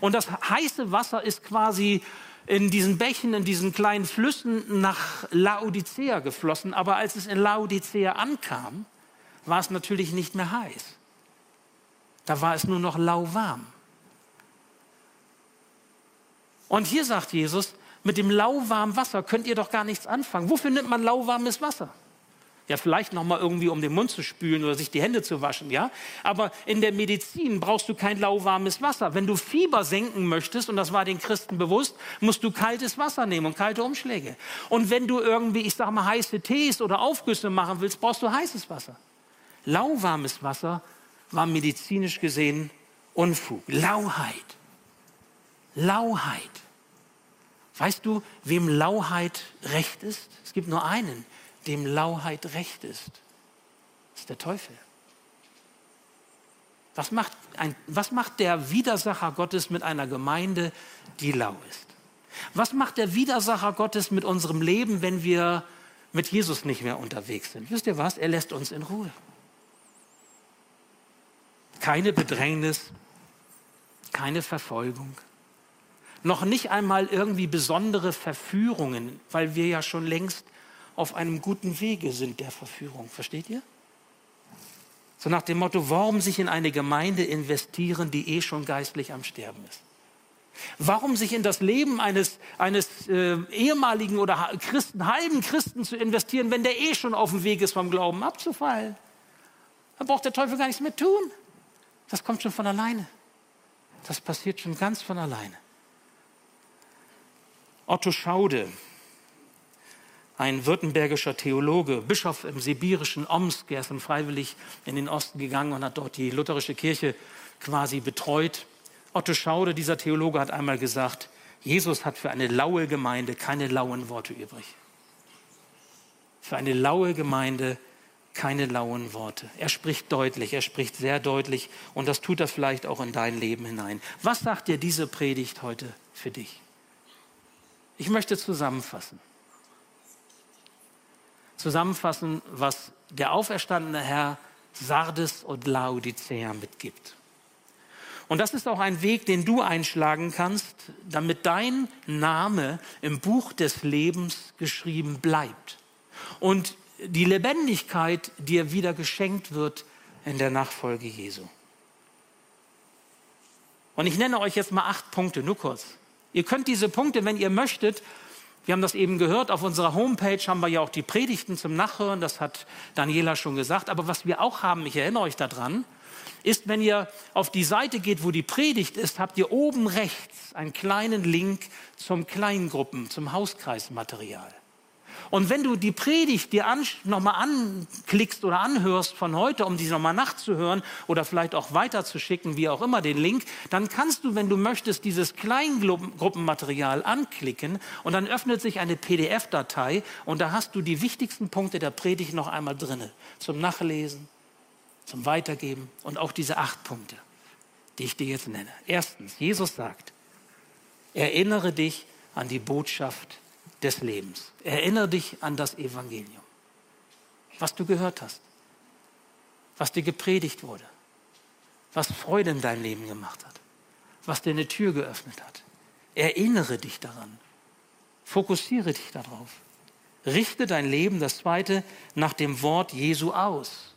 S2: Und das heiße Wasser ist quasi in diesen Bächen, in diesen kleinen Flüssen nach Laodicea geflossen. Aber als es in Laodicea ankam, war es natürlich nicht mehr heiß. Da war es nur noch lauwarm. Und hier sagt Jesus, mit dem lauwarmen Wasser könnt ihr doch gar nichts anfangen. Wofür nimmt man lauwarmes Wasser? Ja, vielleicht noch mal irgendwie, um den Mund zu spülen oder sich die Hände zu waschen, ja. Aber in der Medizin brauchst du kein lauwarmes Wasser. Wenn du Fieber senken möchtest, und das war den Christen bewusst, musst du kaltes Wasser nehmen und kalte Umschläge. Und wenn du irgendwie, ich sag mal, heiße Tees oder Aufgüsse machen willst, brauchst du heißes Wasser. Lauwarmes Wasser war medizinisch gesehen Unfug. Lauheit. Lauheit. Weißt du, wem Lauheit recht ist? Es gibt nur einen, dem Lauheit recht ist. Das ist der Teufel. Was macht, ein, was macht der Widersacher Gottes mit einer Gemeinde, die lau ist? Was macht der Widersacher Gottes mit unserem Leben, wenn wir mit Jesus nicht mehr unterwegs sind? Wisst ihr was? Er lässt uns in Ruhe keine Bedrängnis, keine Verfolgung, noch nicht einmal irgendwie besondere Verführungen, weil wir ja schon längst auf einem guten Wege sind der Verführung. Versteht ihr? So nach dem Motto, warum sich in eine Gemeinde investieren, die eh schon geistlich am Sterben ist? Warum sich in das Leben eines, eines äh, ehemaligen oder Christen, halben Christen zu investieren, wenn der eh schon auf dem Weg ist, vom Glauben abzufallen? Da braucht der Teufel gar nichts mehr tun. Das kommt schon von alleine. Das passiert schon ganz von alleine. Otto Schaude, ein württembergischer Theologe, Bischof im sibirischen Omsk, er ist freiwillig in den Osten gegangen und hat dort die lutherische Kirche quasi betreut. Otto Schaude, dieser Theologe, hat einmal gesagt, Jesus hat für eine laue Gemeinde keine lauen Worte übrig. Für eine laue Gemeinde keine lauen Worte. Er spricht deutlich, er spricht sehr deutlich und das tut er vielleicht auch in dein Leben hinein. Was sagt dir diese Predigt heute für dich? Ich möchte zusammenfassen. Zusammenfassen, was der auferstandene Herr Sardes und Laodicea mitgibt. Und das ist auch ein Weg, den du einschlagen kannst, damit dein Name im Buch des Lebens geschrieben bleibt. Und die Lebendigkeit dir wieder geschenkt wird in der Nachfolge Jesu. Und ich nenne euch jetzt mal acht Punkte, nur kurz. Ihr könnt diese Punkte, wenn ihr möchtet, wir haben das eben gehört, auf unserer Homepage haben wir ja auch die Predigten zum Nachhören, das hat Daniela schon gesagt. Aber was wir auch haben, ich erinnere euch daran, ist, wenn ihr auf die Seite geht, wo die Predigt ist, habt ihr oben rechts einen kleinen Link zum Kleingruppen, zum Hauskreismaterial. Und wenn du die Predigt dir nochmal anklickst oder anhörst von heute, um die nochmal nachzuhören oder vielleicht auch weiterzuschicken, wie auch immer den Link, dann kannst du, wenn du möchtest, dieses Kleingruppenmaterial anklicken und dann öffnet sich eine PDF-Datei und da hast du die wichtigsten Punkte der Predigt noch einmal drinne zum Nachlesen, zum Weitergeben und auch diese acht Punkte, die ich dir jetzt nenne. Erstens, Jesus sagt, erinnere dich an die Botschaft des Lebens. Erinnere dich an das Evangelium, was du gehört hast, was dir gepredigt wurde, was Freude in deinem Leben gemacht hat, was dir eine Tür geöffnet hat. Erinnere dich daran. Fokussiere dich darauf. Richte dein Leben, das zweite, nach dem Wort Jesu aus.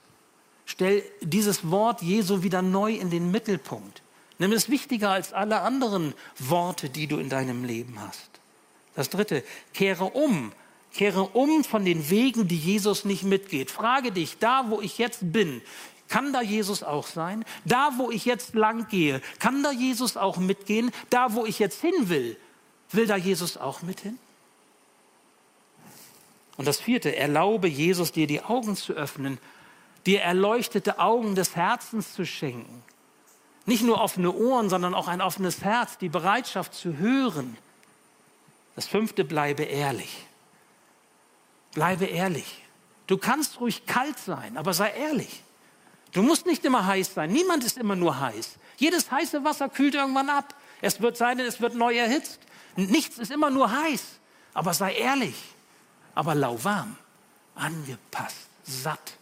S2: Stell dieses Wort Jesu wieder neu in den Mittelpunkt. Nimm es wichtiger als alle anderen Worte, die du in deinem Leben hast. Das dritte, kehre um. Kehre um von den Wegen, die Jesus nicht mitgeht. Frage dich, da wo ich jetzt bin, kann da Jesus auch sein? Da wo ich jetzt lang gehe, kann da Jesus auch mitgehen? Da wo ich jetzt hin will, will da Jesus auch mit hin? Und das vierte, erlaube Jesus dir die Augen zu öffnen, dir erleuchtete Augen des Herzens zu schenken. Nicht nur offene Ohren, sondern auch ein offenes Herz, die Bereitschaft zu hören das fünfte, bleibe ehrlich. Bleibe ehrlich. Du kannst ruhig kalt sein, aber sei ehrlich. Du musst nicht immer heiß sein. Niemand ist immer nur heiß. Jedes heiße Wasser kühlt irgendwann ab. Es wird sein, es wird neu erhitzt. Nichts ist immer nur heiß. Aber sei ehrlich. Aber lauwarm, angepasst, satt,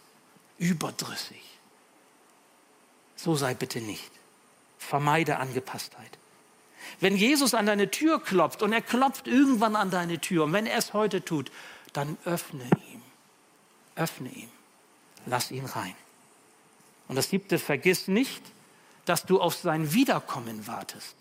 S2: überdrüssig. So sei bitte nicht. Vermeide Angepasstheit. Wenn Jesus an deine Tür klopft und er klopft irgendwann an deine Tür und wenn er es heute tut, dann öffne ihm. Öffne ihm. Lass ihn rein. Und das siebte, vergiss nicht, dass du auf sein Wiederkommen wartest.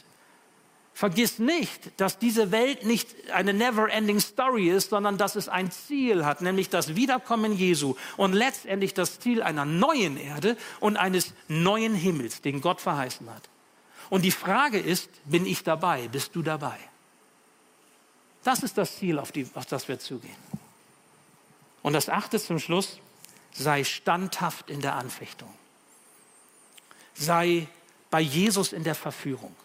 S2: Vergiss nicht, dass diese Welt nicht eine never-ending Story ist, sondern dass es ein Ziel hat, nämlich das Wiederkommen Jesu und letztendlich das Ziel einer neuen Erde und eines neuen Himmels, den Gott verheißen hat. Und die Frage ist, bin ich dabei? Bist du dabei? Das ist das Ziel, auf, die, auf das wir zugehen. Und das achte zum Schluss, sei standhaft in der Anfechtung. Sei bei Jesus in der Verführung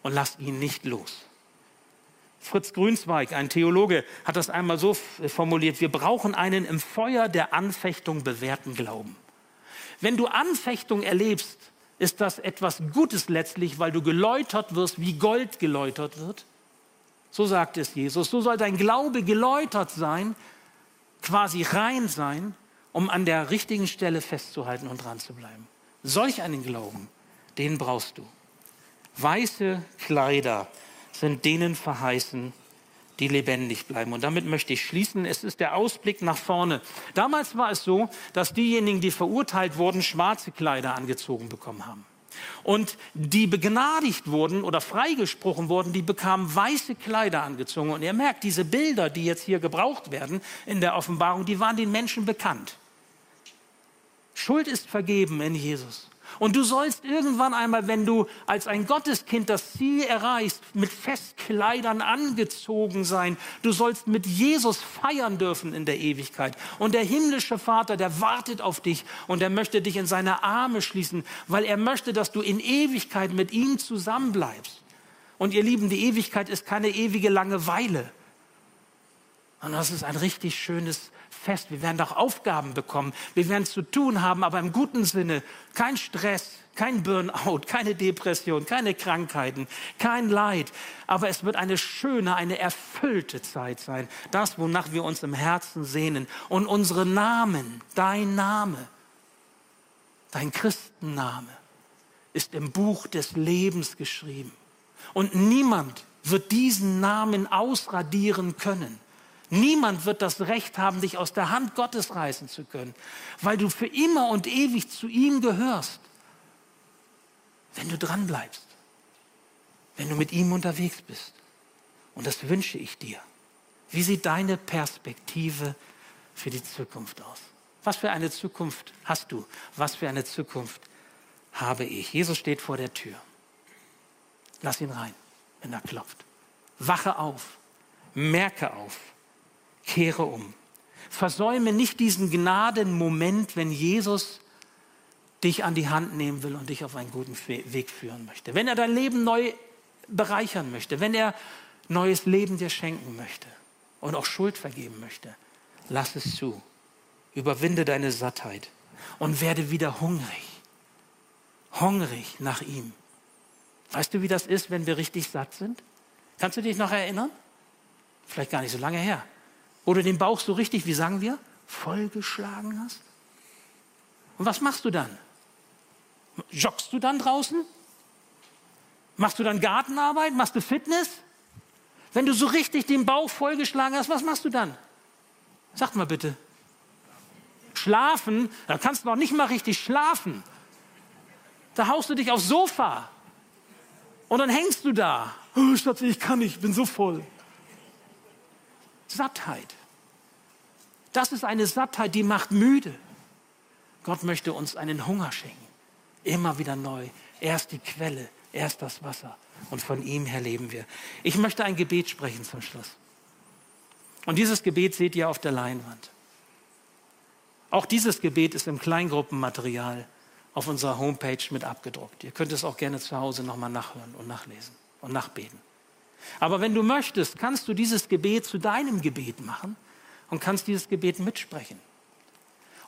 S2: und lass ihn nicht los. Fritz Grünzweig, ein Theologe, hat das einmal so formuliert, wir brauchen einen im Feuer der Anfechtung bewährten Glauben. Wenn du Anfechtung erlebst, ist das etwas Gutes letztlich, weil du geläutert wirst, wie Gold geläutert wird. So sagt es Jesus. So soll dein Glaube geläutert sein, quasi rein sein, um an der richtigen Stelle festzuhalten und dran zu bleiben. Solch einen Glauben, den brauchst du. Weiße Kleider sind denen verheißen, die lebendig bleiben. Und damit möchte ich schließen. Es ist der Ausblick nach vorne. Damals war es so, dass diejenigen, die verurteilt wurden, schwarze Kleider angezogen bekommen haben. Und die begnadigt wurden oder freigesprochen wurden, die bekamen weiße Kleider angezogen. Und ihr merkt, diese Bilder, die jetzt hier gebraucht werden in der Offenbarung, die waren den Menschen bekannt. Schuld ist vergeben in Jesus. Und du sollst irgendwann einmal, wenn du als ein Gotteskind das Ziel erreichst, mit Festkleidern angezogen sein. Du sollst mit Jesus feiern dürfen in der Ewigkeit. Und der himmlische Vater, der wartet auf dich und er möchte dich in seine Arme schließen, weil er möchte, dass du in Ewigkeit mit ihm zusammenbleibst. Und ihr Lieben, die Ewigkeit ist keine ewige Langeweile. Und das ist ein richtig schönes fest. Wir werden doch Aufgaben bekommen. Wir werden zu tun haben, aber im guten Sinne. Kein Stress, kein Burnout, keine Depression, keine Krankheiten, kein Leid. Aber es wird eine schöne, eine erfüllte Zeit sein. Das, wonach wir uns im Herzen sehnen. Und unsere Namen, dein Name, dein Christenname, ist im Buch des Lebens geschrieben. Und niemand wird diesen Namen ausradieren können. Niemand wird das Recht haben, dich aus der Hand Gottes reißen zu können, weil du für immer und ewig zu ihm gehörst, wenn du dran bleibst, wenn du mit ihm unterwegs bist. Und das wünsche ich dir. Wie sieht deine Perspektive für die Zukunft aus? Was für eine Zukunft hast du? Was für eine Zukunft habe ich? Jesus steht vor der Tür. Lass ihn rein, wenn er klopft. Wache auf, merke auf, kehre um. Versäume nicht diesen Gnadenmoment, wenn Jesus dich an die Hand nehmen will und dich auf einen guten Weg führen möchte. Wenn er dein Leben neu bereichern möchte, wenn er neues Leben dir schenken möchte und auch Schuld vergeben möchte, lass es zu. Überwinde deine Sattheit und werde wieder hungrig. Hungrig nach ihm. Weißt du, wie das ist, wenn wir richtig satt sind? Kannst du dich noch erinnern? Vielleicht gar nicht so lange her. Du den Bauch so richtig, wie sagen wir, vollgeschlagen hast? Und was machst du dann? Joggst du dann draußen? Machst du dann Gartenarbeit? Machst du Fitness? Wenn du so richtig den Bauch vollgeschlagen hast, was machst du dann? Sag mal bitte. Schlafen? Da kannst du noch nicht mal richtig schlafen. Da haust du dich aufs Sofa. Und dann hängst du da. Oh, Schatzi, ich kann nicht, ich bin so voll. Sattheit. Das ist eine Sattheit, die macht müde. Gott möchte uns einen Hunger schenken. Immer wieder neu. Erst die Quelle, erst das Wasser. Und von ihm her leben wir. Ich möchte ein Gebet sprechen zum Schluss. Und dieses Gebet seht ihr auf der Leinwand. Auch dieses Gebet ist im Kleingruppenmaterial auf unserer Homepage mit abgedruckt. Ihr könnt es auch gerne zu Hause nochmal nachhören und nachlesen und nachbeten. Aber wenn du möchtest, kannst du dieses Gebet zu deinem Gebet machen und kannst dieses Gebet mitsprechen.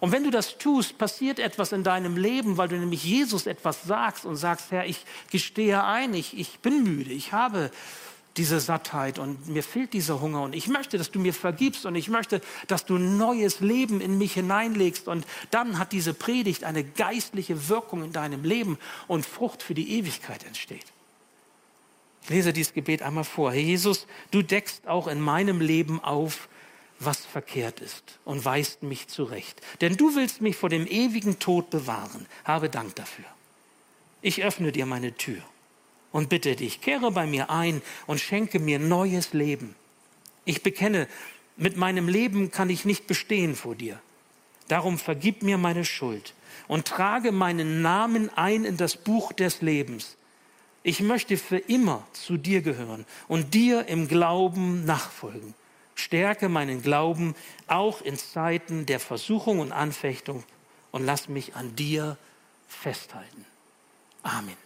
S2: Und wenn du das tust, passiert etwas in deinem Leben, weil du nämlich Jesus etwas sagst und sagst, Herr, ich gestehe ein, ich, ich bin müde, ich habe diese Sattheit und mir fehlt dieser Hunger und ich möchte, dass du mir vergibst und ich möchte, dass du neues Leben in mich hineinlegst und dann hat diese Predigt eine geistliche Wirkung in deinem Leben und Frucht für die Ewigkeit entsteht. Ich lese dieses Gebet einmal vor. Herr Jesus, du deckst auch in meinem Leben auf, was verkehrt ist und weist mich zurecht. Denn du willst mich vor dem ewigen Tod bewahren. Habe Dank dafür. Ich öffne dir meine Tür und bitte dich, kehre bei mir ein und schenke mir neues Leben. Ich bekenne, mit meinem Leben kann ich nicht bestehen vor dir. Darum vergib mir meine Schuld und trage meinen Namen ein in das Buch des Lebens. Ich möchte für immer zu dir gehören und dir im Glauben nachfolgen. Stärke meinen Glauben auch in Zeiten der Versuchung und Anfechtung und lass mich an dir festhalten. Amen.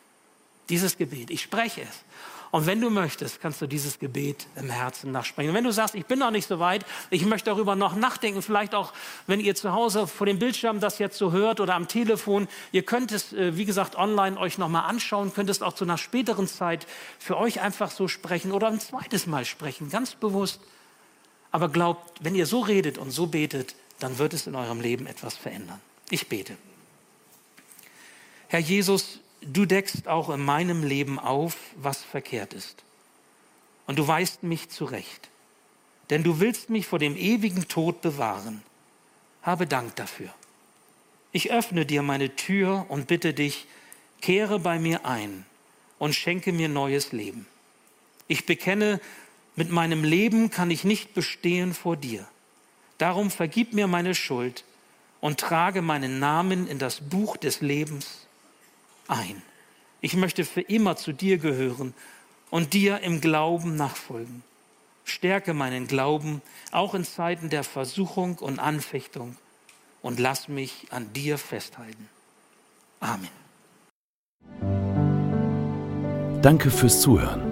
S2: Dieses Gebet, ich spreche es. Und wenn du möchtest, kannst du dieses Gebet im Herzen nachsprechen. Und wenn du sagst, ich bin noch nicht so weit, ich möchte darüber noch nachdenken, vielleicht auch, wenn ihr zu Hause vor dem Bildschirm das jetzt so hört oder am Telefon, ihr könnt es, äh, wie gesagt, online euch nochmal anschauen, könnt es auch zu einer späteren Zeit für euch einfach so sprechen oder ein zweites Mal sprechen, ganz bewusst. Aber glaubt, wenn ihr so redet und so betet, dann wird es in eurem Leben etwas verändern. Ich bete. Herr Jesus, du deckst auch in meinem Leben auf, was verkehrt ist. Und du weist mich zurecht. Denn du willst mich vor dem ewigen Tod bewahren. Habe Dank dafür. Ich öffne dir meine Tür und bitte dich, kehre bei mir ein und schenke mir neues Leben. Ich bekenne, mit meinem Leben kann ich nicht bestehen vor dir. Darum vergib mir meine Schuld und trage meinen Namen in das Buch des Lebens ein. Ich möchte für immer zu dir gehören und dir im Glauben nachfolgen. Stärke meinen Glauben auch in Zeiten der Versuchung und Anfechtung und lass mich an dir festhalten. Amen.
S1: Danke fürs Zuhören.